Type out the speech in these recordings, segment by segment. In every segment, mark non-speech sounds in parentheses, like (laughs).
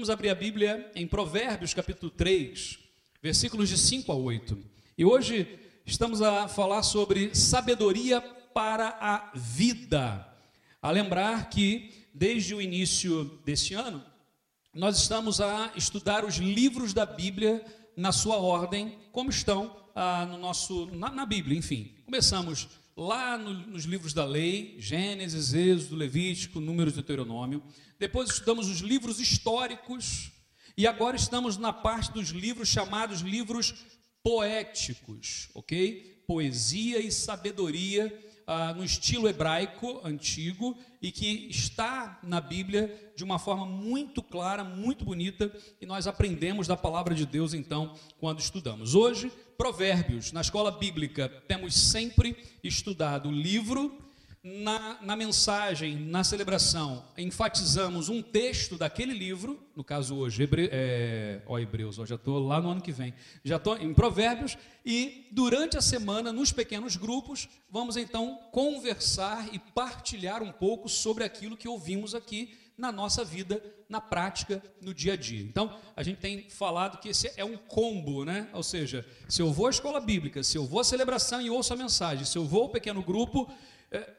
Vamos abrir a Bíblia em Provérbios, capítulo 3, versículos de 5 a 8. E hoje estamos a falar sobre sabedoria para a vida. A lembrar que desde o início desse ano, nós estamos a estudar os livros da Bíblia na sua ordem, como estão ah, no nosso, na, na, Bíblia, enfim. Começamos lá no, nos livros da lei, Gênesis, Êxodo, Levítico, Números e Deuteronômio. Depois estudamos os livros históricos e agora estamos na parte dos livros chamados livros poéticos, ok? Poesia e sabedoria ah, no estilo hebraico antigo e que está na Bíblia de uma forma muito clara, muito bonita, e nós aprendemos da palavra de Deus então quando estudamos. Hoje, Provérbios, na escola bíblica, temos sempre estudado o livro na, na, mensagem, na celebração, enfatizamos um texto daquele livro, no caso hoje, Hebre, é, ó Hebreus, ó, já estou lá no ano que vem, já estou em Provérbios, e durante a semana, nos pequenos grupos, vamos então conversar e partilhar um pouco sobre aquilo que ouvimos aqui na nossa vida, na prática, no dia a dia. Então, a gente tem falado que esse é um combo, né? Ou seja, se eu vou à escola bíblica, se eu vou à celebração e ouço a mensagem, se eu vou ao pequeno grupo,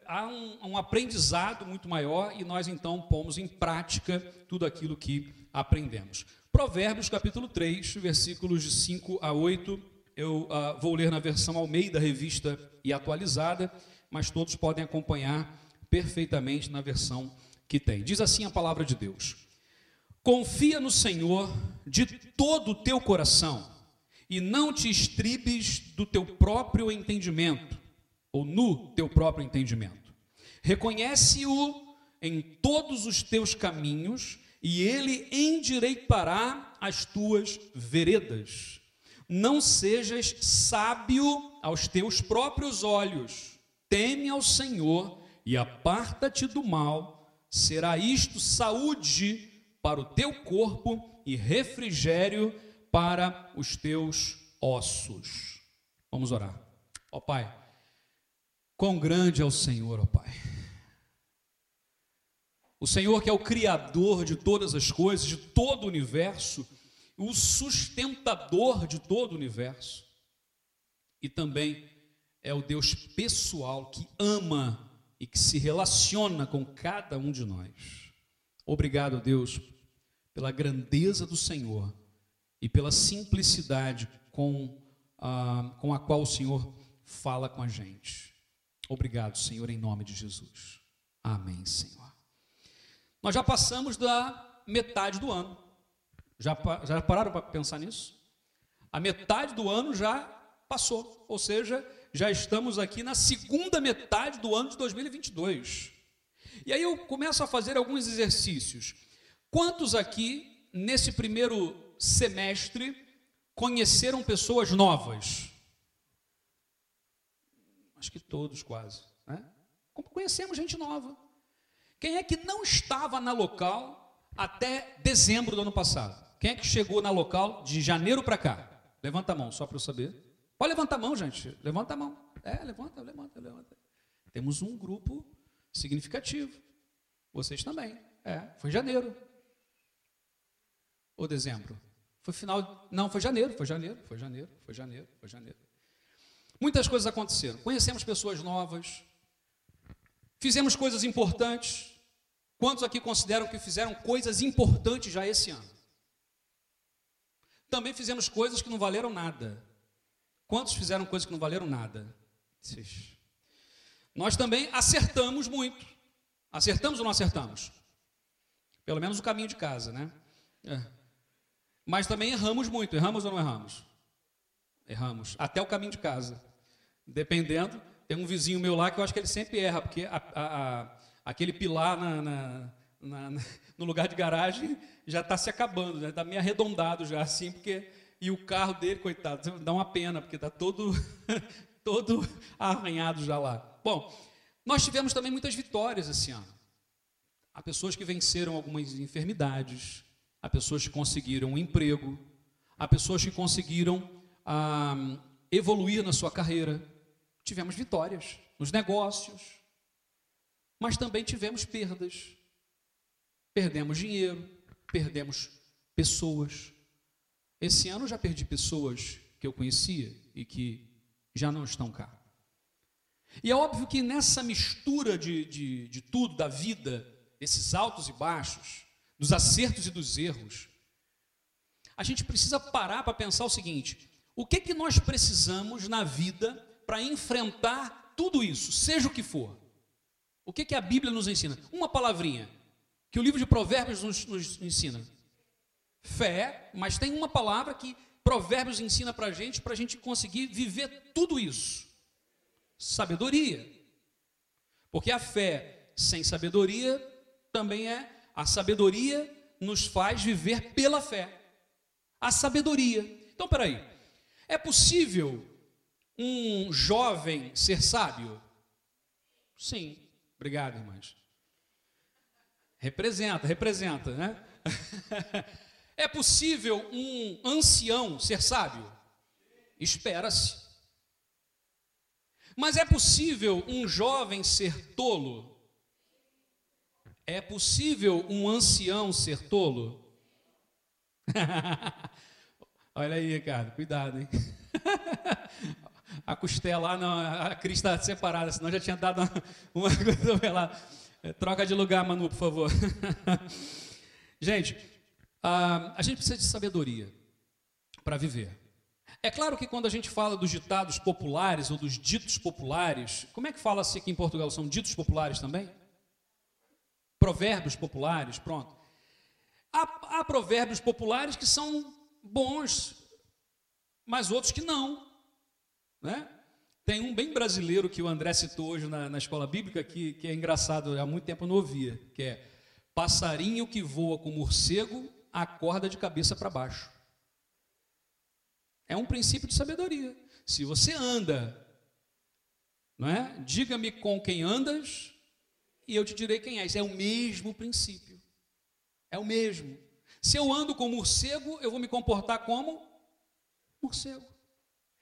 há um, um, aprendizado muito maior e nós então pomos em prática tudo aquilo que aprendemos. Provérbios capítulo 3, versículos de 5 a 8, eu uh, vou ler na versão Almeida, revista e atualizada, mas todos podem acompanhar perfeitamente na versão que tem. Diz assim a palavra de Deus: Confia no Senhor de todo o teu coração e não te estribes do teu próprio entendimento ou no teu próprio entendimento. Reconhece-o em todos os teus caminhos e ele endireitará as tuas veredas. Não sejas sábio aos teus próprios olhos. Teme ao Senhor e aparta-te do mal. Será isto saúde para o teu corpo e refrigério para os teus ossos. Vamos orar. Ó Pai, Quão grande é o Senhor, ó Pai. O Senhor que é o Criador de todas as coisas, de todo o universo, o sustentador de todo o universo, e também é o Deus pessoal que ama e que se relaciona com cada um de nós. Obrigado, Deus, pela grandeza do Senhor e pela simplicidade com a, com a qual o Senhor fala com a gente. Obrigado, Senhor, em nome de Jesus. Amém, Senhor. Nós já passamos da metade do ano. Já, já pararam para pensar nisso? A metade do ano já passou, ou seja, já estamos aqui na segunda metade do ano de 2022. E aí eu começo a fazer alguns exercícios. Quantos aqui, nesse primeiro semestre, conheceram pessoas novas? Acho que todos quase. Né? Conhecemos gente nova. Quem é que não estava na local até dezembro do ano passado? Quem é que chegou na local de janeiro para cá? Levanta a mão, só para eu saber. Pode levantar a mão, gente. Levanta a mão. É, levanta, levanta, levanta. Temos um grupo significativo. Vocês também. É, foi janeiro. Ou dezembro? Foi final. Não, foi janeiro, foi janeiro, foi janeiro, foi janeiro, foi janeiro. Muitas coisas aconteceram. Conhecemos pessoas novas, fizemos coisas importantes. Quantos aqui consideram que fizeram coisas importantes já esse ano? Também fizemos coisas que não valeram nada. Quantos fizeram coisas que não valeram nada? Nós também acertamos muito. Acertamos ou não acertamos? Pelo menos o caminho de casa, né? É. Mas também erramos muito. Erramos ou não erramos? Erramos. Até o caminho de casa. Dependendo, tem um vizinho meu lá que eu acho que ele sempre erra, porque a, a, a, aquele pilar na, na, na, no lugar de garagem já está se acabando, já está meio arredondado já assim, porque e o carro dele, coitado, dá uma pena, porque está todo, (laughs) todo arranhado já lá. Bom, nós tivemos também muitas vitórias esse ano. Há pessoas que venceram algumas enfermidades, há pessoas que conseguiram um emprego, há pessoas que conseguiram ah, evoluir na sua carreira. Tivemos vitórias nos negócios, mas também tivemos perdas. Perdemos dinheiro, perdemos pessoas. Esse ano já perdi pessoas que eu conhecia e que já não estão cá. E é óbvio que nessa mistura de, de, de tudo, da vida, desses altos e baixos, dos acertos e dos erros, a gente precisa parar para pensar o seguinte: o que que nós precisamos na vida para enfrentar tudo isso, seja o que for? O que que a Bíblia nos ensina? Uma palavrinha que o livro de Provérbios nos, nos ensina: fé, mas tem uma palavra que Provérbios ensina para a gente, para a gente conseguir viver tudo isso: sabedoria. Porque a fé sem sabedoria também é a sabedoria nos faz viver pela fé. A sabedoria. Então, peraí. É possível um jovem ser sábio? Sim. Obrigado, irmãs. Representa, representa, né? (laughs) é possível um ancião ser sábio? Espera-se. Mas é possível um jovem ser tolo? É possível um ancião ser tolo? (laughs) Olha aí, Ricardo, cuidado, hein? (laughs) a costela, ah, não, a Cris está separada, senão já tinha dado uma, (laughs) uma. É, troca de lugar, Manu, por favor. (laughs) gente, a, a gente precisa de sabedoria para viver. É claro que quando a gente fala dos ditados populares ou dos ditos populares, como é que fala-se aqui em Portugal? São ditos populares também? Provérbios populares, pronto. Há, há provérbios populares que são bons, mas outros que não. Né? Tem um bem brasileiro que o André citou hoje na, na escola bíblica, que, que é engraçado, há muito tempo eu não ouvia, que é passarinho que voa com morcego, acorda de cabeça para baixo. É um princípio de sabedoria. Se você anda, não é? Diga-me com quem andas e eu te direi quem és. É o mesmo princípio. É o mesmo. Se eu ando com morcego, eu vou me comportar como morcego.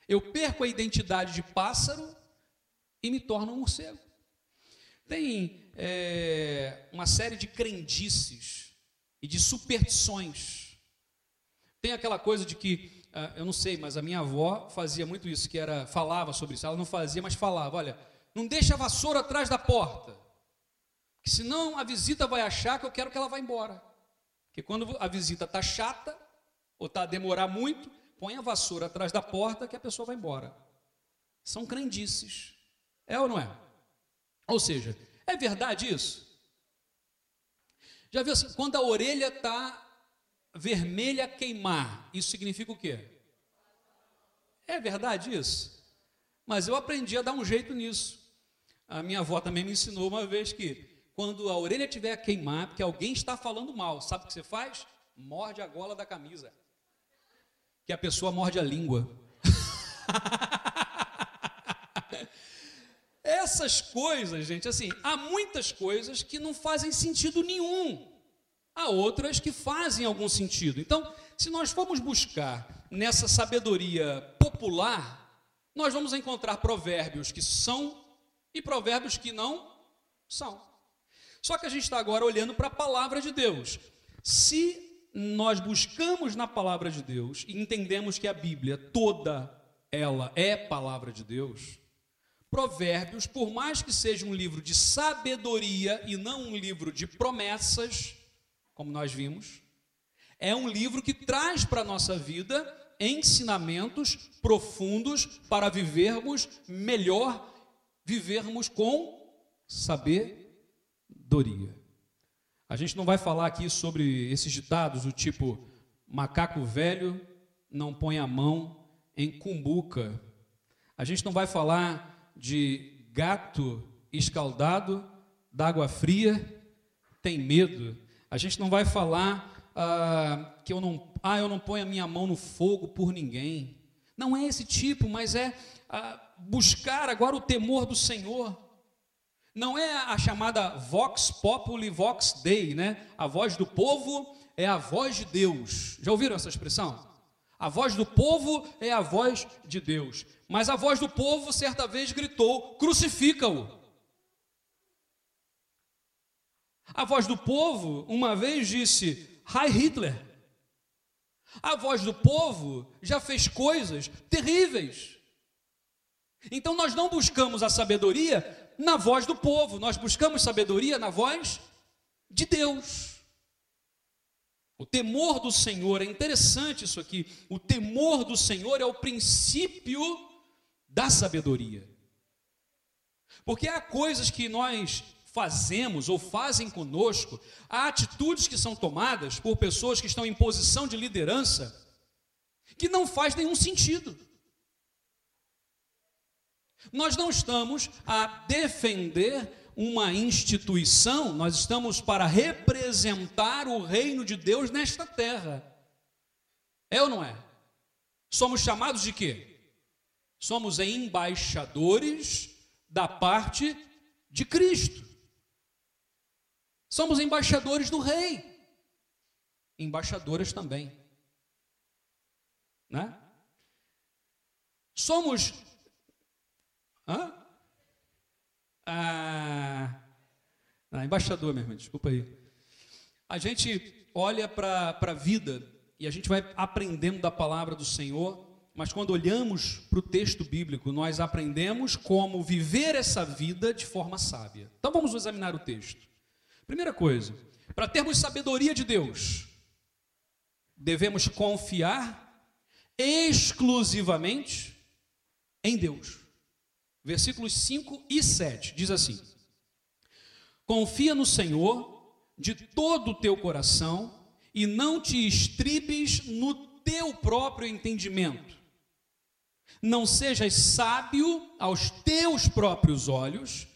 Eu perco a identidade de pássaro e me torno um morcego. Tem é, uma série de crendices e de superstições. Tem aquela coisa de que, ah, eu não sei, mas a minha avó fazia muito isso, que era, falava sobre isso. Ela não fazia, mas falava: olha, não deixa a vassoura atrás da porta, que senão a visita vai achar que eu quero que ela vá embora. Porque quando a visita está chata, ou está a demorar muito, põe a vassoura atrás da porta que a pessoa vai embora. São crendices. É ou não é? Ou seja, é verdade isso? Já viu assim, quando a orelha está vermelha queimar, isso significa o quê? É verdade isso? Mas eu aprendi a dar um jeito nisso. A minha avó também me ensinou uma vez que quando a orelha tiver a queimar, porque alguém está falando mal, sabe o que você faz? Morde a gola da camisa que a pessoa morde a língua. (laughs) Essas coisas, gente, assim, há muitas coisas que não fazem sentido nenhum. Há outras que fazem algum sentido. Então, se nós formos buscar nessa sabedoria popular, nós vamos encontrar provérbios que são e provérbios que não são. Só que a gente está agora olhando para a palavra de Deus. Se nós buscamos na palavra de Deus e entendemos que a Bíblia toda ela é palavra de Deus, Provérbios, por mais que seja um livro de sabedoria e não um livro de promessas, como nós vimos, é um livro que traz para a nossa vida ensinamentos profundos para vivermos melhor, vivermos com sabedoria. A gente não vai falar aqui sobre esses ditados do tipo macaco velho não põe a mão em cumbuca. A gente não vai falar de gato escaldado d'água fria tem medo. A gente não vai falar ah, que eu não, ah, eu não ponho a minha mão no fogo por ninguém. Não é esse tipo, mas é ah, buscar agora o temor do Senhor não é a chamada vox populi vox dei, né? A voz do povo é a voz de Deus. Já ouviram essa expressão? A voz do povo é a voz de Deus. Mas a voz do povo certa vez gritou: crucifica-o. A voz do povo uma vez disse: Hi Hitler. A voz do povo já fez coisas terríveis. Então nós não buscamos a sabedoria na voz do povo, nós buscamos sabedoria na voz de Deus. O temor do Senhor, é interessante isso aqui. O temor do Senhor é o princípio da sabedoria. Porque há coisas que nós fazemos ou fazem conosco, há atitudes que são tomadas por pessoas que estão em posição de liderança que não faz nenhum sentido. Nós não estamos a defender uma instituição, nós estamos para representar o reino de Deus nesta terra. É ou não é? Somos chamados de quê? Somos embaixadores da parte de Cristo. Somos embaixadores do rei. Embaixadoras também. Né? Somos Hã? Ah, ah, embaixador, meu irmão, desculpa aí. A gente olha para a vida e a gente vai aprendendo da palavra do Senhor, mas quando olhamos para o texto bíblico, nós aprendemos como viver essa vida de forma sábia. Então vamos examinar o texto. Primeira coisa, para termos sabedoria de Deus, devemos confiar exclusivamente em Deus versículos 5 e 7, diz assim: Confia no Senhor de todo o teu coração e não te estribes no teu próprio entendimento. Não sejas sábio aos teus próprios olhos,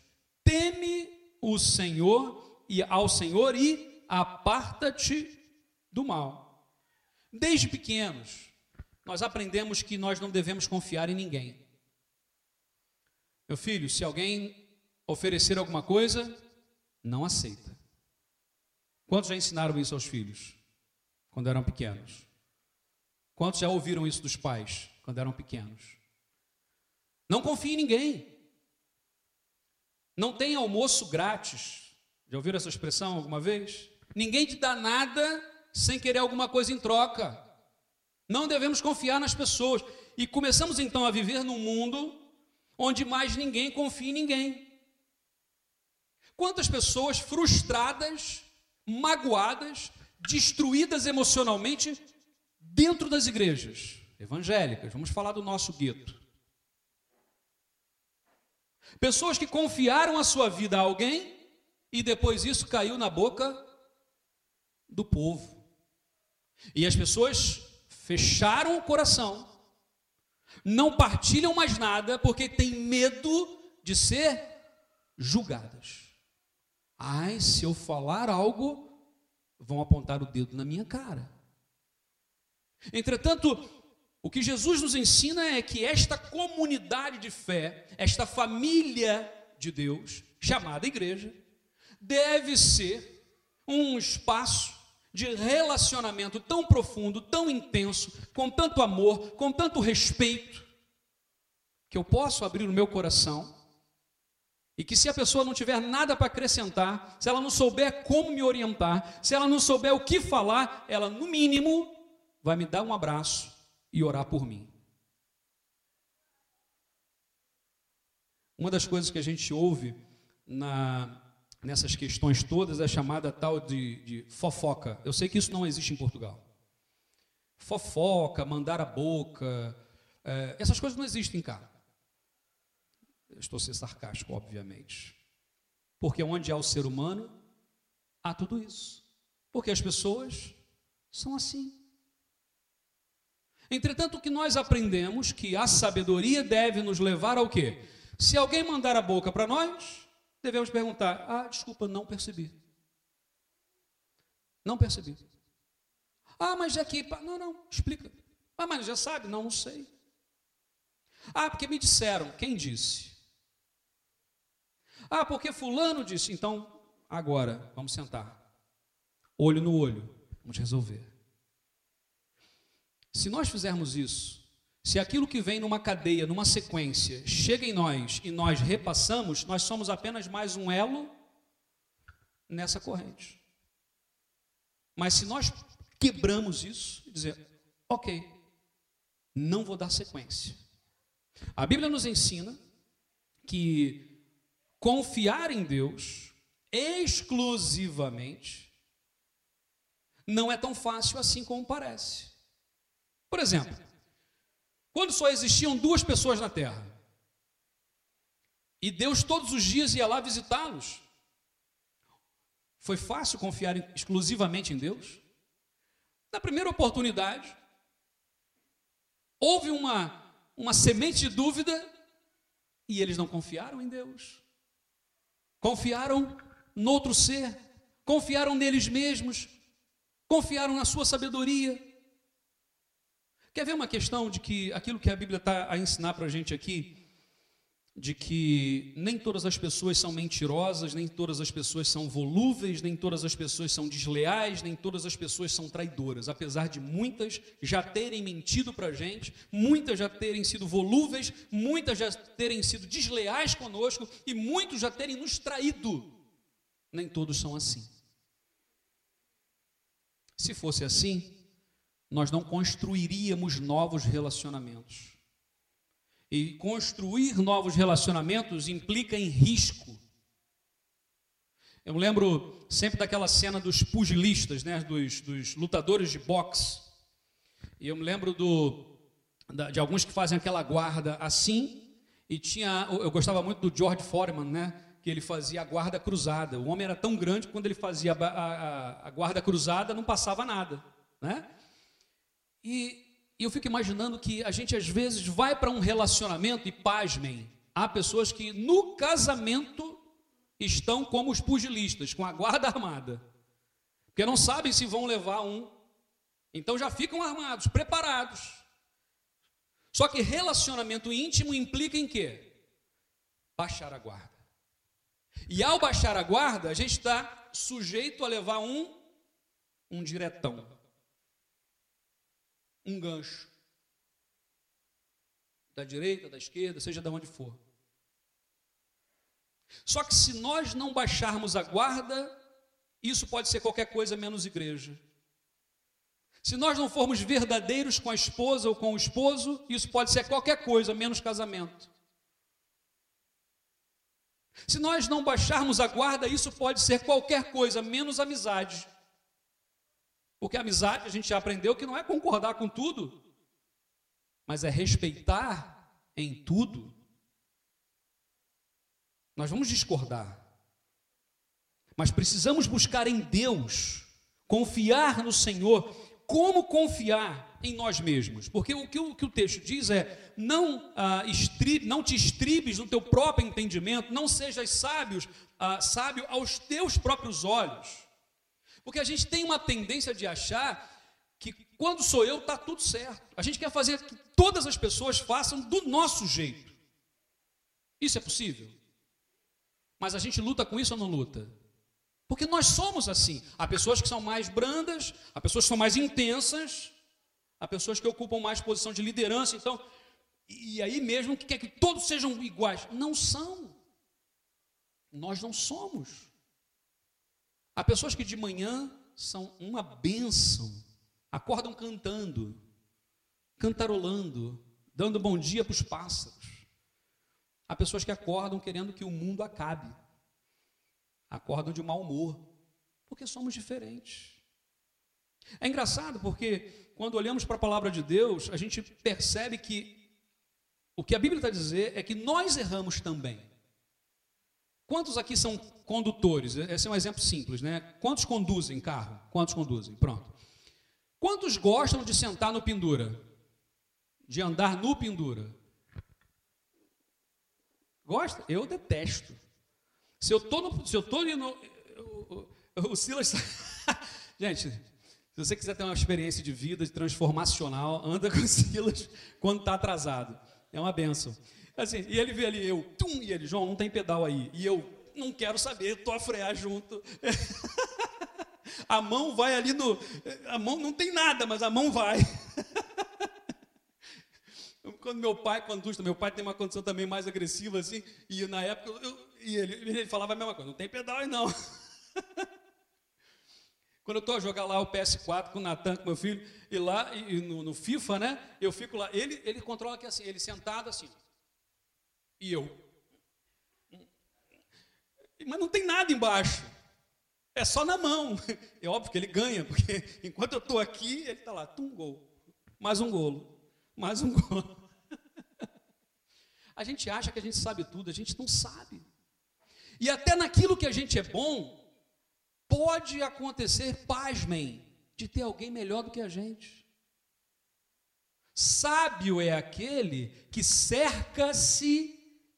teme o Senhor e ao Senhor e aparta-te do mal. Desde pequenos, nós aprendemos que nós não devemos confiar em ninguém. Meu filho, se alguém oferecer alguma coisa, não aceita. Quantos já ensinaram isso aos filhos quando eram pequenos? Quantos já ouviram isso dos pais quando eram pequenos? Não confie em ninguém. Não tem almoço grátis. Já ouviram essa expressão alguma vez? Ninguém te dá nada sem querer alguma coisa em troca. Não devemos confiar nas pessoas. E começamos então a viver num mundo onde mais ninguém confia em ninguém. Quantas pessoas frustradas, magoadas, destruídas emocionalmente dentro das igrejas evangélicas, vamos falar do nosso gueto. Pessoas que confiaram a sua vida a alguém e depois isso caiu na boca do povo. E as pessoas fecharam o coração não partilham mais nada porque têm medo de ser julgadas. Ai, se eu falar algo, vão apontar o dedo na minha cara. Entretanto, o que Jesus nos ensina é que esta comunidade de fé, esta família de Deus, chamada igreja, deve ser um espaço de relacionamento tão profundo, tão intenso, com tanto amor, com tanto respeito, que eu posso abrir o meu coração e que se a pessoa não tiver nada para acrescentar, se ela não souber como me orientar, se ela não souber o que falar, ela no mínimo vai me dar um abraço e orar por mim. Uma das coisas que a gente ouve na nessas questões todas é chamada tal de, de fofoca. Eu sei que isso não existe em Portugal. Fofoca, mandar a boca, é, essas coisas não existem estou sendo sarcástico, obviamente. Porque onde há o ser humano, há tudo isso. Porque as pessoas são assim. Entretanto, o que nós aprendemos que a sabedoria deve nos levar ao quê? Se alguém mandar a boca para nós, devemos perguntar: Ah, desculpa, não percebi. Não percebi. Ah, mas aqui. Não, não, explica. Ah, mas já sabe? Não, não sei. Ah, porque me disseram. Quem disse? Ah, porque Fulano disse. Então, agora, vamos sentar. Olho no olho. Vamos resolver. Se nós fizermos isso, se aquilo que vem numa cadeia, numa sequência, chega em nós e nós repassamos, nós somos apenas mais um elo nessa corrente. Mas se nós quebramos isso e dizer, ok, não vou dar sequência. A Bíblia nos ensina que confiar em Deus exclusivamente não é tão fácil assim como parece. Por exemplo, quando só existiam duas pessoas na terra, e Deus todos os dias ia lá visitá-los, foi fácil confiar exclusivamente em Deus? Na primeira oportunidade, houve uma, uma semente de dúvida e eles não confiaram em Deus. Confiaram no outro ser, confiaram neles mesmos, confiaram na sua sabedoria. Quer ver uma questão de que aquilo que a Bíblia está a ensinar para a gente aqui, de que nem todas as pessoas são mentirosas, nem todas as pessoas são volúveis, nem todas as pessoas são desleais, nem todas as pessoas são traidoras, apesar de muitas já terem mentido para a gente, muitas já terem sido volúveis, muitas já terem sido desleais conosco e muitos já terem nos traído. Nem todos são assim. Se fosse assim, nós não construiríamos novos relacionamentos. E construir novos relacionamentos implica em risco. Eu me lembro sempre daquela cena dos pugilistas, né, dos, dos lutadores de boxe. E eu me lembro do, de alguns que fazem aquela guarda assim. E tinha, eu gostava muito do George Foreman, né, que ele fazia a guarda cruzada. O homem era tão grande que quando ele fazia a, a, a guarda cruzada não passava nada, né? E eu fico imaginando que a gente às vezes vai para um relacionamento e pasmem, há pessoas que no casamento estão como os pugilistas, com a guarda (laughs) armada, porque não sabem se vão levar um, então já ficam armados, preparados. Só que relacionamento íntimo implica em quê? Baixar a guarda. E ao baixar a guarda, a gente está sujeito a levar um, um diretão um gancho. Da direita, da esquerda, seja de onde for. Só que se nós não baixarmos a guarda, isso pode ser qualquer coisa menos igreja. Se nós não formos verdadeiros com a esposa ou com o esposo, isso pode ser qualquer coisa menos casamento. Se nós não baixarmos a guarda, isso pode ser qualquer coisa menos amizade. Porque amizade a gente já aprendeu que não é concordar com tudo, mas é respeitar em tudo. Nós vamos discordar, mas precisamos buscar em Deus, confiar no Senhor. Como confiar em nós mesmos? Porque o que o, que o texto diz é: não, ah, não te estribes no teu próprio entendimento, não sejas sábios, ah, sábio aos teus próprios olhos. Porque a gente tem uma tendência de achar que quando sou eu, está tudo certo. A gente quer fazer que todas as pessoas façam do nosso jeito. Isso é possível? Mas a gente luta com isso ou não luta? Porque nós somos assim. Há pessoas que são mais brandas, há pessoas que são mais intensas, há pessoas que ocupam mais posição de liderança. Então, e aí mesmo que quer que todos sejam iguais. Não são. Nós não somos. Há pessoas que de manhã são uma bênção, acordam cantando, cantarolando, dando bom dia para os pássaros. Há pessoas que acordam querendo que o mundo acabe, acordam de mau humor, porque somos diferentes. É engraçado porque quando olhamos para a palavra de Deus, a gente percebe que o que a Bíblia está dizer é que nós erramos também. Quantos aqui são condutores? Esse é um exemplo simples, né? Quantos conduzem carro? Quantos conduzem? Pronto. Quantos gostam de sentar no pendura? De andar no pendura? Gosta? Eu detesto. Se eu tô no, se eu tô no, o Silas, (laughs) gente, se você quiser ter uma experiência de vida, de transformacional, anda com o Silas quando está atrasado. É uma benção. Assim, e ele vê ali, eu, tum, e ele, João, não tem pedal aí. E eu, não quero saber, estou a frear junto. (laughs) a mão vai ali no. A mão não tem nada, mas a mão vai. (laughs) quando meu pai conduz, meu pai tem uma condição também mais agressiva, assim, e na época, eu, e ele, ele falava a mesma coisa, não tem pedal aí não. (laughs) Quando eu estou a jogar lá o PS4 com o Natan, com meu filho, e lá e, no, no, FIFA, né? Eu fico lá. Ele, ele controla aqui assim, ele sentado assim. E eu. Mas não tem nada embaixo. É só na mão. É óbvio que ele ganha, porque (laughs) enquanto eu estou aqui, ele está lá, tum, gol. Mais um golo. Mais um (laughs) golo. A gente acha que a gente sabe tudo, a gente não sabe. E até naquilo que a gente é bom, pode acontecer, pasmem, de ter alguém melhor do que a gente. Sábio é aquele que cerca-se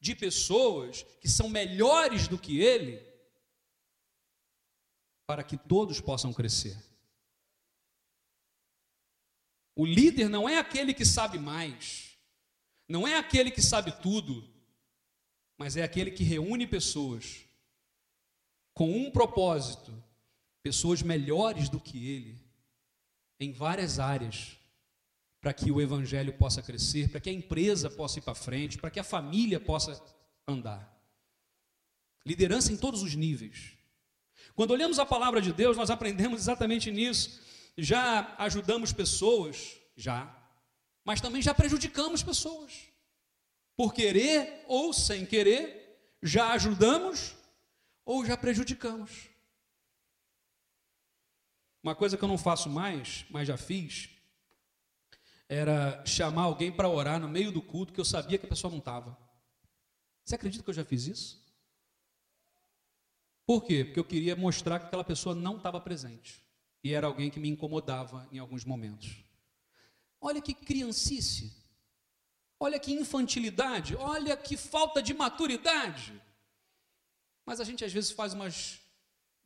de pessoas que são melhores do que ele, para que todos possam crescer. O líder não é aquele que sabe mais, não é aquele que sabe tudo, mas é aquele que reúne pessoas com um propósito, pessoas melhores do que ele, em várias áreas, para que o evangelho possa crescer, para que a empresa possa ir para frente, para que a família possa andar. Liderança em todos os níveis. Quando olhamos a palavra de Deus, nós aprendemos exatamente nisso. Já ajudamos pessoas, já, mas também já prejudicamos pessoas. Por querer ou sem querer, já ajudamos ou já prejudicamos. Uma coisa que eu não faço mais, mas já fiz, era chamar alguém para orar no meio do culto que eu sabia que a pessoa não estava. Você acredita que eu já fiz isso? Por quê? Porque eu queria mostrar que aquela pessoa não estava presente. E era alguém que me incomodava em alguns momentos. Olha que criancice. Olha que infantilidade. Olha que falta de maturidade. Mas a gente às vezes faz umas.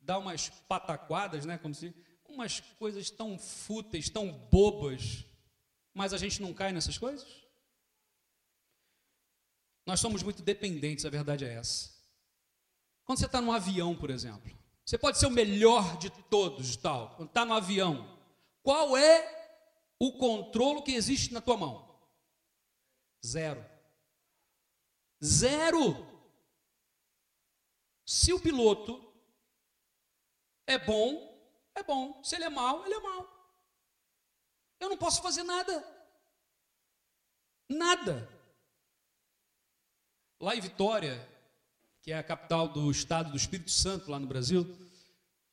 dá umas pataquadas, né? Como se. umas coisas tão fúteis, tão bobas. Mas a gente não cai nessas coisas? Nós somos muito dependentes, a verdade é essa. Quando você está num avião, por exemplo, você pode ser o melhor de todos, tal. Quando está no avião, qual é o controle que existe na tua mão? Zero. Zero. Se o piloto é bom, é bom. Se ele é mau, ele é mau. Posso fazer nada. Nada. Lá em Vitória, que é a capital do estado do Espírito Santo, lá no Brasil,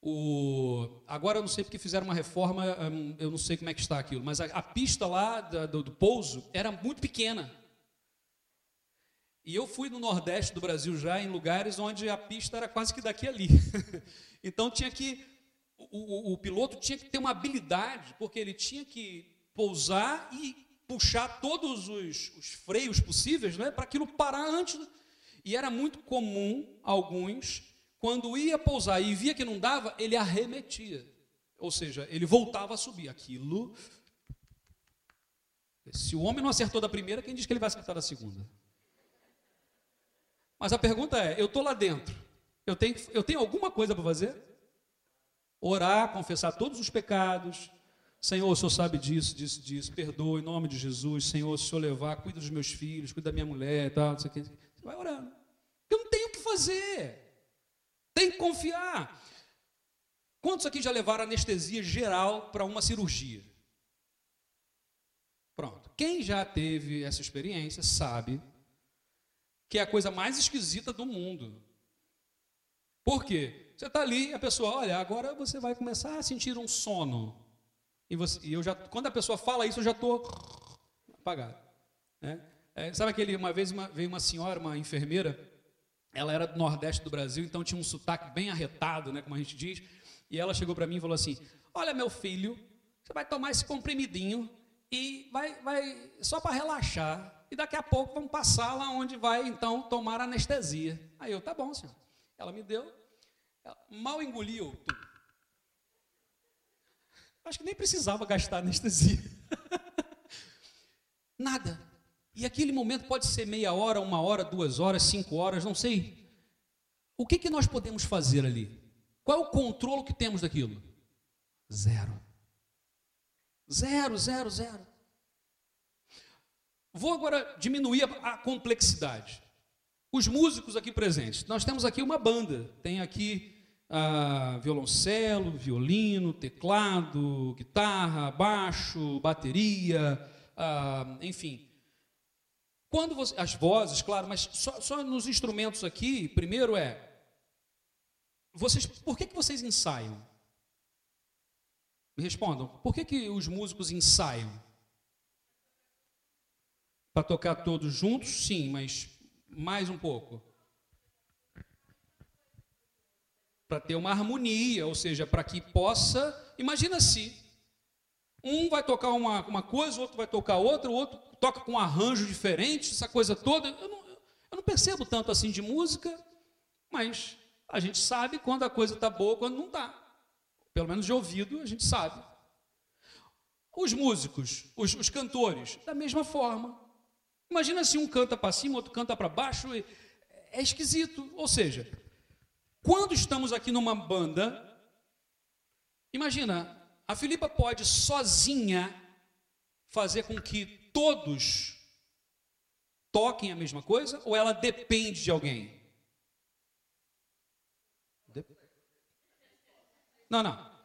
o... agora eu não sei porque fizeram uma reforma, hum, eu não sei como é que está aquilo, mas a, a pista lá do, do pouso era muito pequena. E eu fui no Nordeste do Brasil já, em lugares onde a pista era quase que daqui ali. (laughs) então tinha que o, o, o, piloto tinha que ter uma habilidade, porque ele tinha que pousar e puxar todos os, os freios possíveis né, para aquilo parar antes. E era muito comum, alguns, quando ia pousar e via que não dava, ele arremetia. Ou seja, ele voltava a subir. Aquilo. Se o homem não acertou da primeira, quem diz que ele vai acertar da segunda? Mas a pergunta é: eu estou lá dentro, eu tenho, eu tenho alguma coisa para fazer? Orar, confessar todos os pecados. Senhor, o Senhor sabe disso, disso, disso. Perdoa em nome de Jesus. Senhor, se o Senhor levar, cuida dos meus filhos, cuida da minha mulher, tal, não sei o que. Você vai orando. Eu não tenho o que fazer. Tem que confiar. Quantos aqui já levaram anestesia geral para uma cirurgia? Pronto. Quem já teve essa experiência sabe que é a coisa mais esquisita do mundo. Por quê? Você está ali, a pessoa, olha, agora você vai começar a sentir um sono. E, você, e eu já, quando a pessoa fala isso, eu já estou apagado. Né? É, sabe aquele, uma vez uma, veio uma senhora, uma enfermeira, ela era do Nordeste do Brasil, então tinha um sotaque bem arretado, né, como a gente diz, e ela chegou para mim e falou assim, olha meu filho, você vai tomar esse comprimidinho e vai, vai só para relaxar, e daqui a pouco vamos passar lá onde vai então tomar anestesia. Aí eu, tá bom, senhor. Ela me deu, mal engoliu. Acho que nem precisava gastar (laughs) anestesia. Nada. E aquele momento pode ser meia hora, uma hora, duas horas, cinco horas, não sei. O que, que nós podemos fazer ali? Qual é o controle que temos daquilo? Zero. Zero, zero, zero. Vou agora diminuir a, a complexidade. Os músicos aqui presentes. Nós temos aqui uma banda. Tem aqui ah, violoncelo, violino, teclado, guitarra, baixo, bateria, ah, enfim. Quando você, as vozes, claro, mas só, só, nos instrumentos aqui, primeiro é, vocês, por que, que vocês ensaiam? Me respondam, por que, que os músicos ensaiam? Para tocar todos juntos, sim, mas mais um pouco. Para ter uma harmonia, ou seja, para que possa. Imagina se um vai tocar uma, uma coisa, o outro vai tocar outra, o outro toca com um arranjo diferente, essa coisa toda. Eu não, eu não percebo tanto assim de música, mas a gente sabe quando a coisa está boa, quando não está. Pelo menos de ouvido a gente sabe. Os músicos, os, os cantores, da mesma forma. Imagina se um canta para cima, outro canta para baixo. É esquisito. Ou seja, quando estamos aqui numa banda, imagina, a Filipa pode sozinha fazer com que todos toquem a mesma coisa ou ela depende de alguém? Não, não.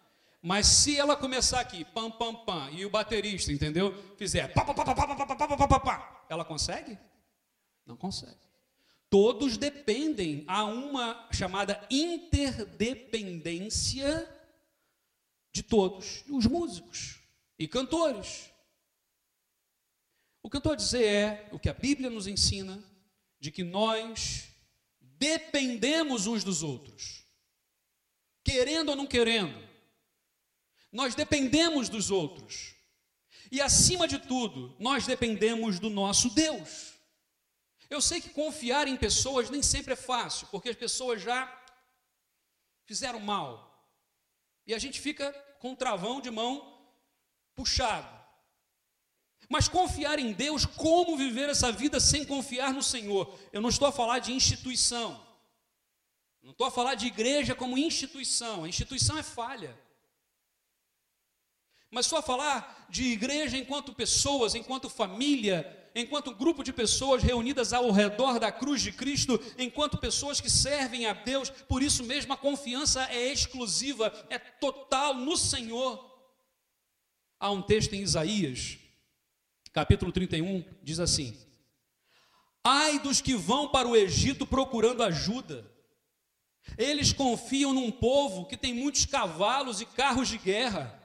Mas se ela começar aqui, pam, pam, pam, e o baterista, entendeu? Fizer pá, pá, pá, pá, pá, pá, pá, pá, pá, pá, ela consegue? Não consegue. Todos dependem, há uma chamada interdependência de todos, os músicos e cantores. O que eu estou a dizer é o que a Bíblia nos ensina, de que nós dependemos uns dos outros, querendo ou não querendo. Nós dependemos dos outros. E acima de tudo, nós dependemos do nosso Deus. Eu sei que confiar em pessoas nem sempre é fácil, porque as pessoas já fizeram mal. E a gente fica com o travão de mão puxado. Mas confiar em Deus, como viver essa vida sem confiar no Senhor? Eu não estou a falar de instituição. Não estou a falar de igreja como instituição. A instituição é falha mas só falar de igreja enquanto pessoas, enquanto família, enquanto grupo de pessoas reunidas ao redor da cruz de Cristo, enquanto pessoas que servem a Deus, por isso mesmo a confiança é exclusiva, é total no Senhor. Há um texto em Isaías, capítulo 31, diz assim: Ai dos que vão para o Egito procurando ajuda. Eles confiam num povo que tem muitos cavalos e carros de guerra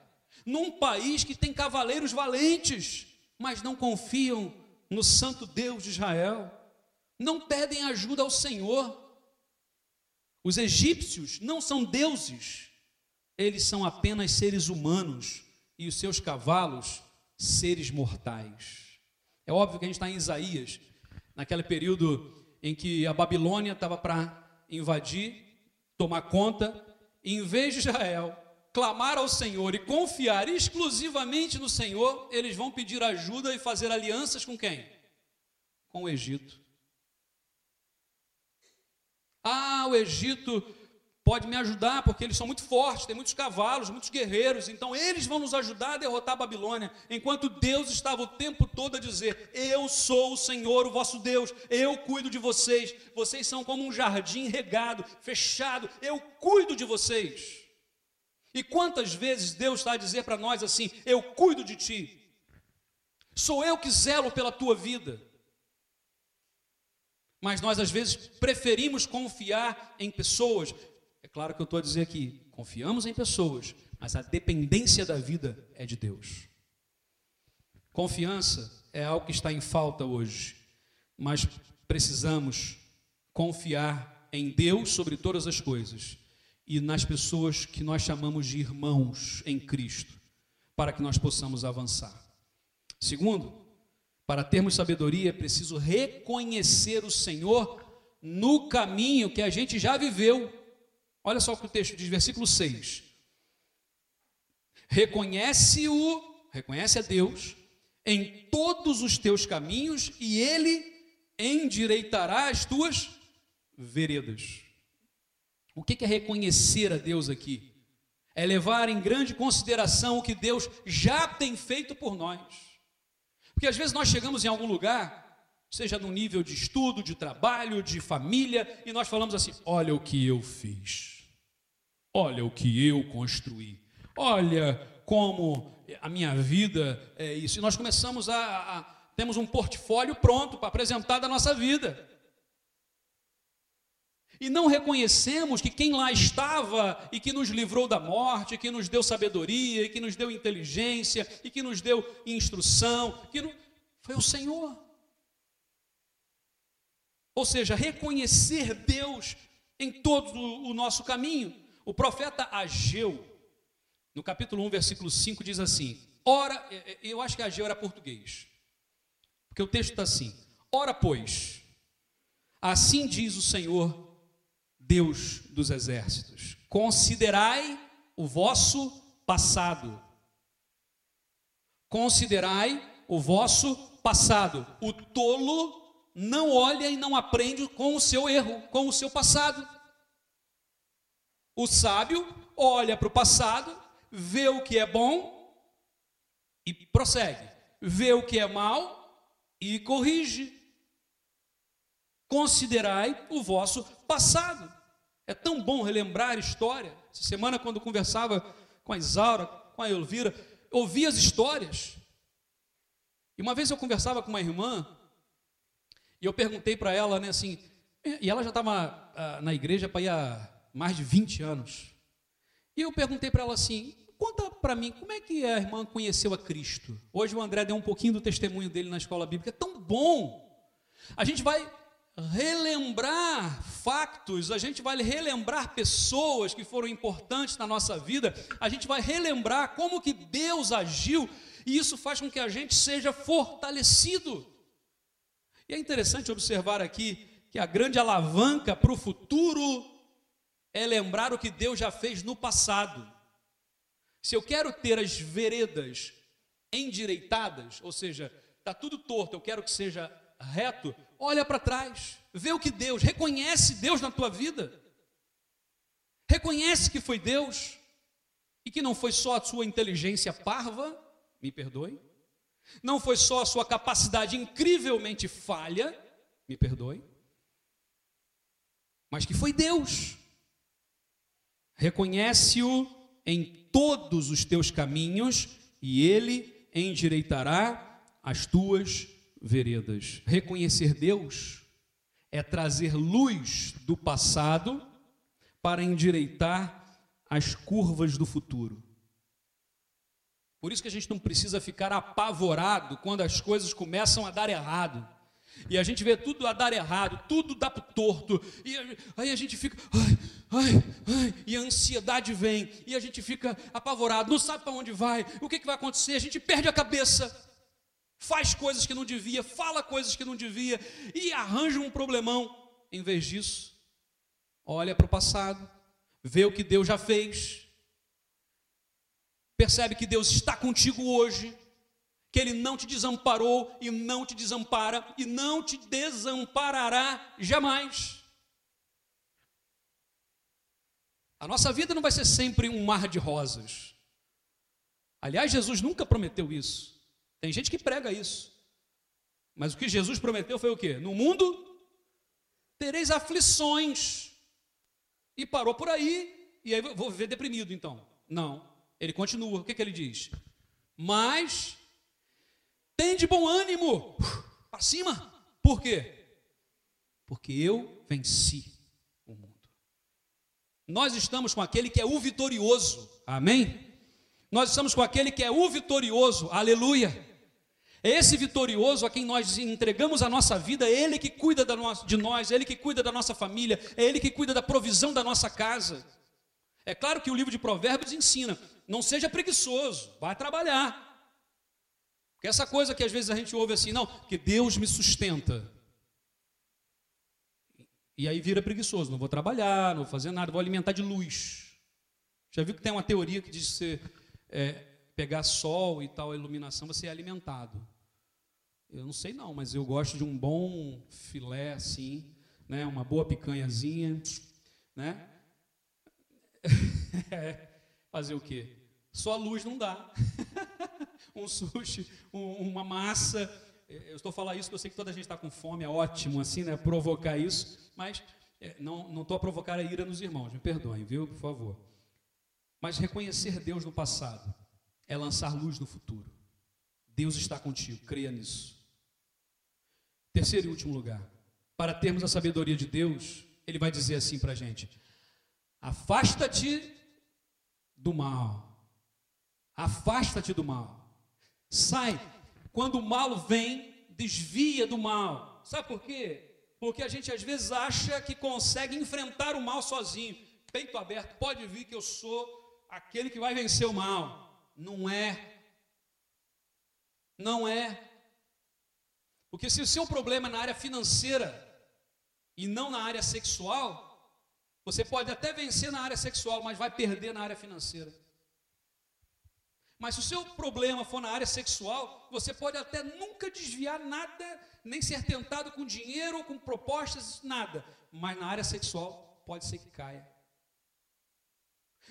num país que tem cavaleiros valentes, mas não confiam no Santo Deus de Israel, não pedem ajuda ao Senhor. Os egípcios não são deuses, eles são apenas seres humanos e os seus cavalos, seres mortais. É óbvio que a gente está em Isaías, naquele período em que a Babilônia estava para invadir, tomar conta, e em vez de Israel clamar ao Senhor e confiar exclusivamente no Senhor, eles vão pedir ajuda e fazer alianças com quem? Com o Egito. Ah, o Egito pode me ajudar porque eles são muito fortes, têm muitos cavalos, muitos guerreiros, então eles vão nos ajudar a derrotar a Babilônia, enquanto Deus estava o tempo todo a dizer: Eu sou o Senhor, o vosso Deus, eu cuido de vocês, vocês são como um jardim regado, fechado, eu cuido de vocês. E quantas vezes Deus está a dizer para nós assim: Eu cuido de ti, sou eu que zelo pela tua vida. Mas nós às vezes preferimos confiar em pessoas. É claro que eu estou a dizer aqui: confiamos em pessoas, mas a dependência da vida é de Deus. Confiança é algo que está em falta hoje, mas precisamos confiar em Deus sobre todas as coisas e nas pessoas que nós chamamos de irmãos em Cristo, para que nós possamos avançar. Segundo, para termos sabedoria é preciso reconhecer o Senhor no caminho que a gente já viveu. Olha só o que o texto diz, versículo 6. Reconhece-o, reconhece a Deus em todos os teus caminhos e ele endireitará as tuas veredas. O que é reconhecer a Deus aqui? É levar em grande consideração o que Deus já tem feito por nós. Porque às vezes nós chegamos em algum lugar, seja no nível de estudo, de trabalho, de família, e nós falamos assim: olha o que eu fiz. Olha o que eu construí. Olha como a minha vida é isso. E nós começamos a, a temos um portfólio pronto para apresentar da nossa vida. E não reconhecemos que quem lá estava e que nos livrou da morte, que nos deu sabedoria, e que nos deu inteligência, e que nos deu instrução, que não... foi o Senhor. Ou seja, reconhecer Deus em todo o nosso caminho. O profeta Ageu, no capítulo 1, versículo 5, diz assim: Ora, é, é, eu acho que Ageu era português, porque o texto está assim: Ora, pois, assim diz o Senhor Deus dos exércitos. Considerai o vosso passado. Considerai o vosso passado. O tolo não olha e não aprende com o seu erro, com o seu passado. O sábio olha para o passado, vê o que é bom e prossegue, vê o que é mal e corrige. Considerai o vosso passado. É tão bom relembrar a história. Essa semana, quando conversava com a Isaura, com a Elvira, ouvi as histórias. E uma vez eu conversava com uma irmã, e eu perguntei para ela, né, assim, e ela já estava ah, na igreja para ir há mais de 20 anos. E eu perguntei para ela assim: conta para mim, como é que a irmã conheceu a Cristo? Hoje o André deu um pouquinho do testemunho dele na escola bíblica, é tão bom. A gente vai relembrar factos, a gente vai relembrar pessoas que foram importantes na nossa vida, a gente vai relembrar como que Deus agiu, e isso faz com que a gente seja fortalecido. E é interessante observar aqui que a grande alavanca para o futuro é lembrar o que Deus já fez no passado. Se eu quero ter as veredas endireitadas, ou seja, está tudo torto, eu quero que seja reto, olha para trás, vê o que Deus, reconhece Deus na tua vida. Reconhece que foi Deus e que não foi só a sua inteligência parva, me perdoe, não foi só a sua capacidade incrivelmente falha, me perdoe, mas que foi Deus. Reconhece-o em todos os teus caminhos e ele endireitará as tuas veredas. Reconhecer Deus é trazer luz do passado para endireitar as curvas do futuro. Por isso que a gente não precisa ficar apavorado quando as coisas começam a dar errado. E a gente vê tudo a dar errado, tudo dá torto. E aí a gente fica, ai, ai, ai, e a ansiedade vem, e a gente fica apavorado, não sabe para onde vai, o que, que vai acontecer, a gente perde a cabeça faz coisas que não devia, fala coisas que não devia e arranja um problemão. Em vez disso, olha para o passado, vê o que Deus já fez, percebe que Deus está contigo hoje, que Ele não te desamparou e não te desampara e não te desamparará jamais. A nossa vida não vai ser sempre um mar de rosas. Aliás, Jesus nunca prometeu isso. Tem gente que prega isso. Mas o que Jesus prometeu foi o quê? No mundo tereis aflições. E parou por aí. E aí vou viver deprimido então. Não. Ele continua. O que, que ele diz? Mas tem de bom ânimo. Para cima. Por quê? Porque eu venci o mundo. Nós estamos com aquele que é o vitorioso. Amém? Nós estamos com aquele que é o vitorioso. Aleluia. É esse vitorioso a quem nós entregamos a nossa vida, é Ele que cuida de nós, é Ele que cuida da nossa família, é Ele que cuida da provisão da nossa casa. É claro que o livro de Provérbios ensina: não seja preguiçoso, vai trabalhar. Porque essa coisa que às vezes a gente ouve assim, não, que Deus me sustenta. E aí vira preguiçoso, não vou trabalhar, não vou fazer nada, vou alimentar de luz. Já viu que tem uma teoria que diz que você é, pegar sol e tal, iluminação, você é alimentado. Eu não sei não, mas eu gosto de um bom filé assim, né, uma boa picanhazinha, né? (laughs) Fazer o quê? Só a luz não dá. (laughs) um sushi, um, uma massa. Eu estou falando isso porque eu sei que toda a gente está com fome, é ótimo assim, né? Provocar isso, mas é, não estou a provocar a ira nos irmãos, me perdoem, viu? Por favor. Mas reconhecer Deus no passado é lançar luz no futuro. Deus está contigo, creia nisso. Terceiro e último lugar, para termos a sabedoria de Deus, Ele vai dizer assim para a gente: afasta-te do mal, afasta-te do mal, sai. Quando o mal vem, desvia do mal. Sabe por quê? Porque a gente às vezes acha que consegue enfrentar o mal sozinho, peito aberto, pode vir que eu sou aquele que vai vencer o mal. Não é. Não é. Porque se o seu problema é na área financeira e não na área sexual, você pode até vencer na área sexual, mas vai perder na área financeira. Mas se o seu problema for na área sexual, você pode até nunca desviar nada, nem ser tentado com dinheiro ou com propostas, nada. Mas na área sexual, pode ser que caia.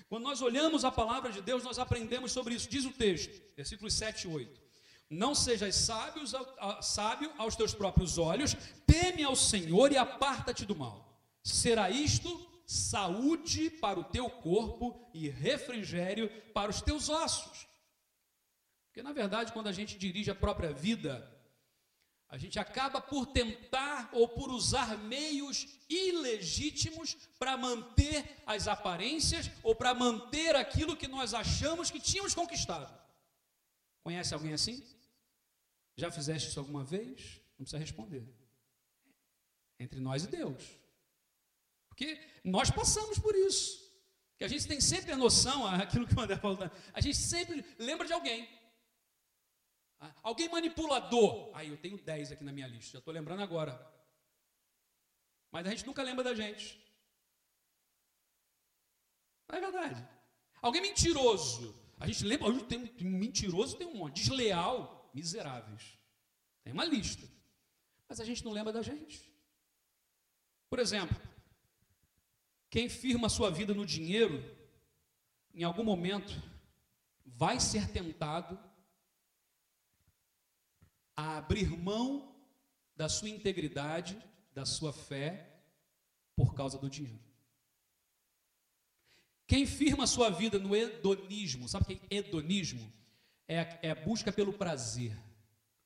Quando nós olhamos a palavra de Deus, nós aprendemos sobre isso. Diz o texto, versículos 7 e 8. Não sejas sábios, sábio aos teus próprios olhos, teme ao Senhor e aparta-te do mal. Será isto saúde para o teu corpo e refrigério para os teus ossos. Porque, na verdade, quando a gente dirige a própria vida, a gente acaba por tentar ou por usar meios ilegítimos para manter as aparências ou para manter aquilo que nós achamos que tínhamos conquistado. Conhece alguém assim? Já fizeste isso alguma vez? Não precisa responder. Entre nós e Deus. Porque nós passamos por isso. Que a gente tem sempre a noção, (laughs) aquilo que o André falou, a gente sempre lembra de alguém. Alguém manipulador. Aí eu tenho 10 aqui na minha lista, já estou lembrando agora. Mas a gente nunca lembra da gente. Não é verdade. Alguém mentiroso. A gente lembra, tem, tem mentiroso, tem um monte. Desleal miseráveis. Tem uma lista. Mas a gente não lembra da gente. Por exemplo, quem firma sua vida no dinheiro, em algum momento, vai ser tentado a abrir mão da sua integridade, da sua fé, por causa do dinheiro. Quem firma a sua vida no hedonismo, sabe o que é hedonismo? é a, é a busca pelo prazer.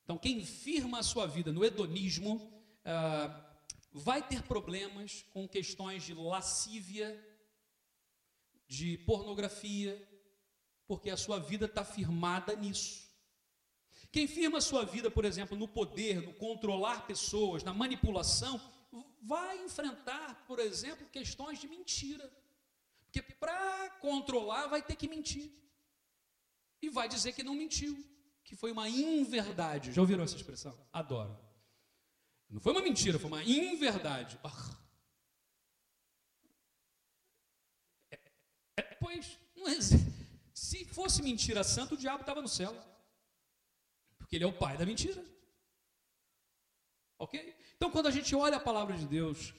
Então, quem firma a sua vida no hedonismo ah, vai ter problemas com questões de lascívia, de pornografia, porque a sua vida está firmada nisso. Quem firma sua vida, por exemplo, no poder, no controlar pessoas, na manipulação, vai enfrentar, por exemplo, questões de mentira. Porque para controlar vai ter que mentir e vai dizer que não mentiu, que foi uma inverdade. Já ouviram essa expressão? Adoro. Não foi uma mentira, foi uma inverdade. Ah. É, é, pois, é, (laughs) se fosse mentira santa, o diabo estava no céu. Porque ele é o pai da mentira. Ok? Então, quando a gente olha a palavra de Deus,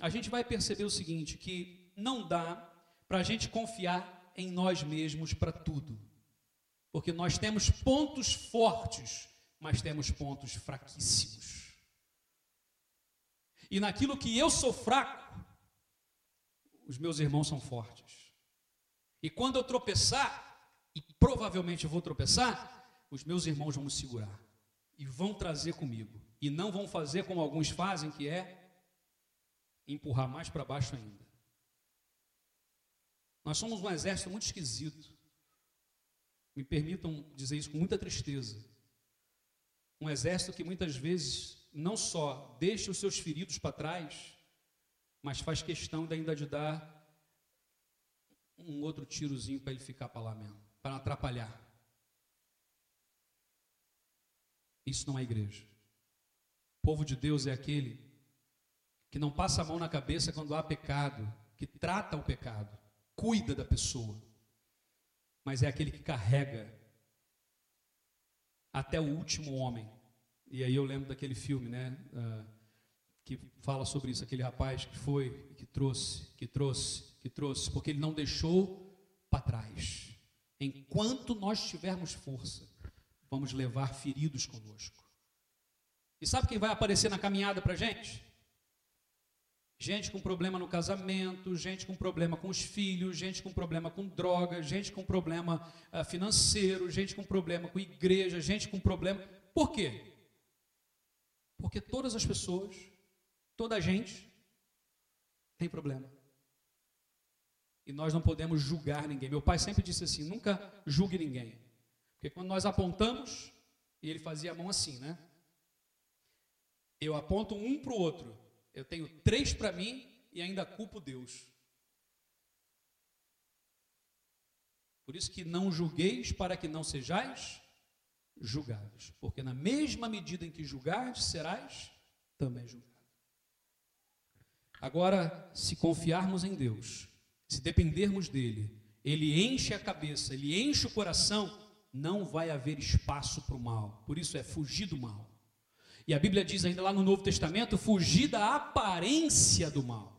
a gente vai perceber o seguinte: que não dá para a gente confiar em nós mesmos para tudo. Porque nós temos pontos fortes, mas temos pontos fraquíssimos. E naquilo que eu sou fraco, os meus irmãos são fortes. E quando eu tropeçar, e provavelmente eu vou tropeçar, os meus irmãos vão me segurar e vão trazer comigo. E não vão fazer como alguns fazem, que é empurrar mais para baixo ainda. Nós somos um exército muito esquisito. Me permitam dizer isso com muita tristeza. Um exército que muitas vezes não só deixa os seus feridos para trás, mas faz questão de ainda de dar um outro tirozinho para ele ficar para lá mesmo, para atrapalhar. Isso não é igreja. O povo de Deus é aquele que não passa a mão na cabeça quando há pecado, que trata o pecado, cuida da pessoa mas é aquele que carrega até o último homem. E aí eu lembro daquele filme, né? Uh, que fala sobre isso, aquele rapaz que foi, que trouxe, que trouxe, que trouxe, porque ele não deixou para trás. Enquanto nós tivermos força, vamos levar feridos conosco. E sabe quem vai aparecer na caminhada para gente? Gente com problema no casamento, gente com problema com os filhos, gente com problema com droga, gente com problema uh, financeiro, gente com problema com igreja, gente com problema. Por quê? Porque todas as pessoas, toda a gente tem problema. E nós não podemos julgar ninguém. Meu pai sempre disse assim: nunca julgue ninguém. Porque quando nós apontamos, e ele fazia a mão assim, né? Eu aponto um para o outro. Eu tenho três para mim e ainda culpo Deus. Por isso que não julgueis para que não sejais julgados. Porque na mesma medida em que julgardes, serás também julgado. Agora, se confiarmos em Deus, se dependermos dele, ele enche a cabeça, ele enche o coração, não vai haver espaço para o mal. Por isso é fugir do mal. E a Bíblia diz ainda lá no Novo Testamento: fugir da aparência do mal.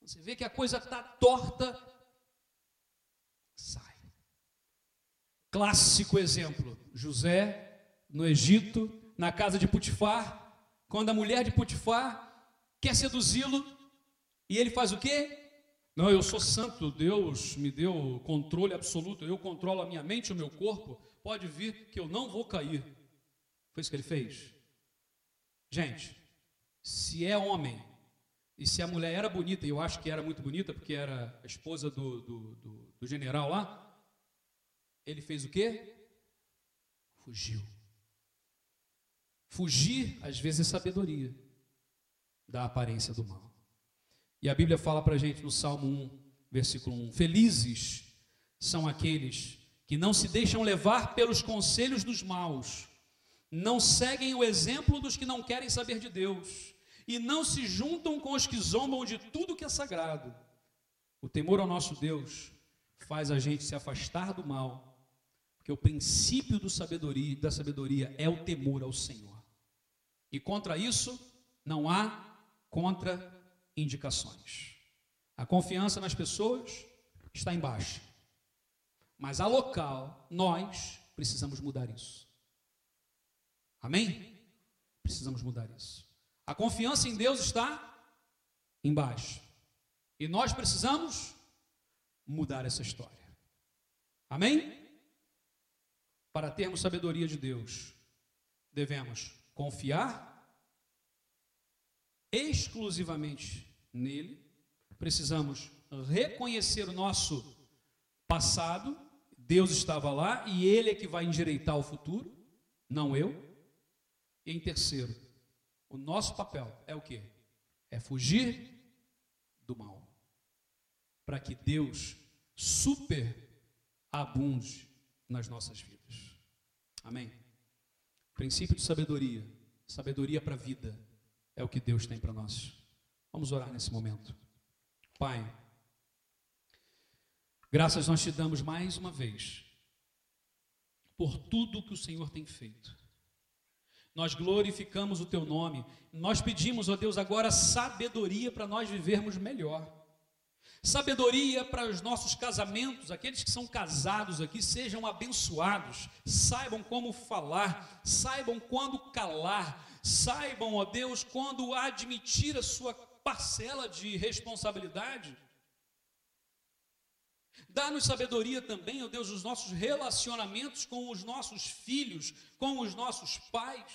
Você vê que a coisa está torta, sai. Clássico exemplo: José no Egito, na casa de Putifar, quando a mulher de Putifar quer seduzi-lo, e ele faz o quê? Não, eu sou santo, Deus me deu controle absoluto, eu controlo a minha mente e o meu corpo, pode vir que eu não vou cair. Foi isso que ele fez. Gente, se é homem, e se a mulher era bonita, e eu acho que era muito bonita, porque era a esposa do, do, do, do general lá, ele fez o quê? Fugiu. Fugir, às vezes, é sabedoria da aparência do mal. E a Bíblia fala para a gente no Salmo 1, versículo 1: Felizes são aqueles que não se deixam levar pelos conselhos dos maus, não seguem o exemplo dos que não querem saber de Deus, e não se juntam com os que zombam de tudo que é sagrado. O temor ao nosso Deus faz a gente se afastar do mal, porque o princípio do sabedoria, da sabedoria é o temor ao Senhor. E contra isso não há contra indicações. A confiança nas pessoas está embaixo. Mas a local, nós precisamos mudar isso. Amém? Precisamos mudar isso. A confiança em Deus está embaixo. E nós precisamos mudar essa história. Amém? Para termos sabedoria de Deus, devemos confiar exclusivamente nele, precisamos reconhecer o nosso passado, Deus estava lá e ele é que vai endireitar o futuro, não eu. E em terceiro, o nosso papel é o que? É fugir do mal, para que Deus super abunde nas nossas vidas. Amém? Princípio de sabedoria, sabedoria para a vida é o que Deus tem para nós. Vamos orar nesse momento. Pai, graças nós te damos mais uma vez por tudo que o Senhor tem feito. Nós glorificamos o teu nome. Nós pedimos, ó Deus, agora sabedoria para nós vivermos melhor. Sabedoria para os nossos casamentos, aqueles que são casados aqui sejam abençoados, saibam como falar, saibam quando calar, saibam, ó Deus, quando admitir a sua parcela de responsabilidade. Dá-nos sabedoria também, ó Deus, os nossos relacionamentos com os nossos filhos, com os nossos pais.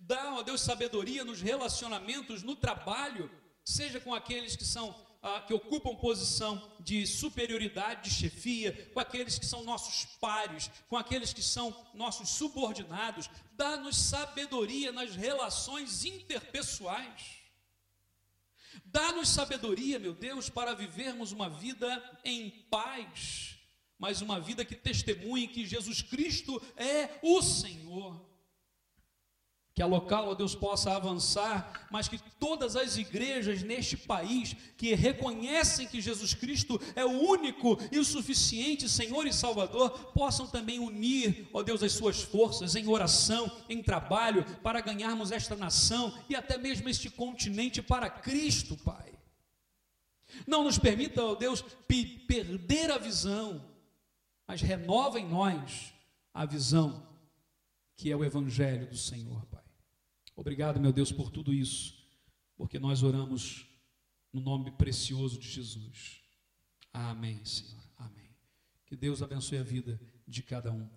Dá, ó Deus, sabedoria nos relacionamentos no trabalho, seja com aqueles que são ah, que ocupam posição de superioridade, de chefia, com aqueles que são nossos pares, com aqueles que são nossos subordinados. Dá-nos sabedoria nas relações interpessoais. Dá-nos sabedoria, meu Deus, para vivermos uma vida em paz, mas uma vida que testemunhe que Jesus Cristo é o Senhor que a local, ó Deus, possa avançar, mas que todas as igrejas neste país que reconhecem que Jesus Cristo é o único e o suficiente Senhor e Salvador, possam também unir, ó Deus, as suas forças em oração, em trabalho, para ganharmos esta nação e até mesmo este continente para Cristo, Pai. Não nos permita, ó Deus, perder a visão, mas renova em nós a visão que é o Evangelho do Senhor, Pai. Obrigado, meu Deus, por tudo isso. porque nós oramos no nome precioso de Jesus. Amém, Senhor. Amém. Que Deus abençoe a vida de cada um.